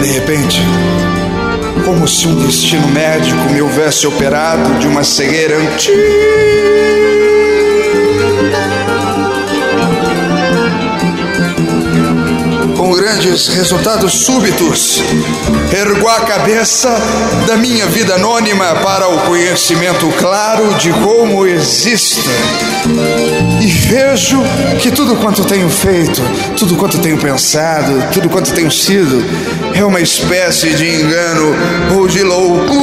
De repente, como se um destino médico me houvesse operado de uma cegueira antiga. Com grandes resultados súbitos. Ergo a cabeça da minha vida anônima para o conhecimento claro de como existo. E vejo que tudo quanto tenho feito, tudo quanto tenho pensado, tudo quanto tenho sido, é uma espécie de engano ou de loucura.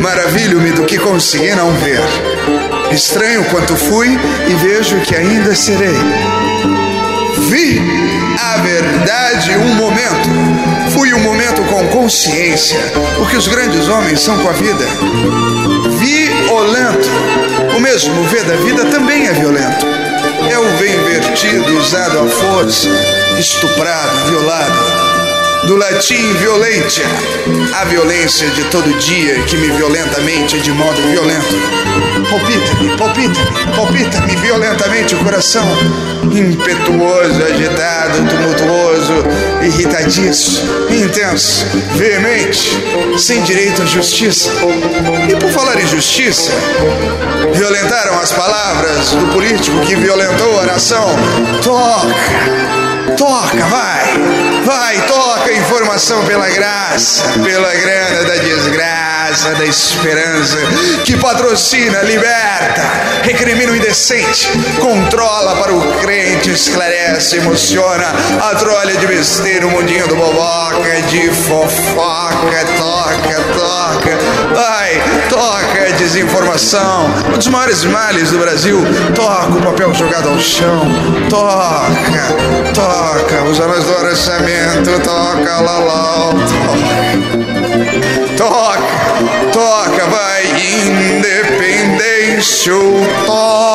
Maravilho-me do que consegui não ver Estranho quanto fui e vejo que ainda serei. Vi a verdade um momento. Fui um momento com consciência, o que os grandes homens são com a vida. Violento. O mesmo V da vida também é violento. É o V invertido, usado à força, estuprado, violado do latim violentia, a violência de todo dia que me violentamente de modo violento. Palpita-me, palpita-me, palpita-me violentamente o coração, impetuoso, agitado, tumultuoso, irritadiço, intenso, veemente, sem direito à justiça. E por falar em justiça, violentaram as palavras do político que violentou a nação. Toca, toca, vai Vai, toca informação pela graça, pela grana da desgraça, da esperança, que patrocina, liberta, recrimina o indecente, controla para o crente, esclarece, emociona, a trolha de besteira, o mundinho do boboca, de fofoca, toca, toca, vai, toca, desinformação, um dos maiores males do Brasil, toca o papel jogado ao chão, toca, toca, os anos do orçamento toca lá lá, toca, toca, vai, independência, toca.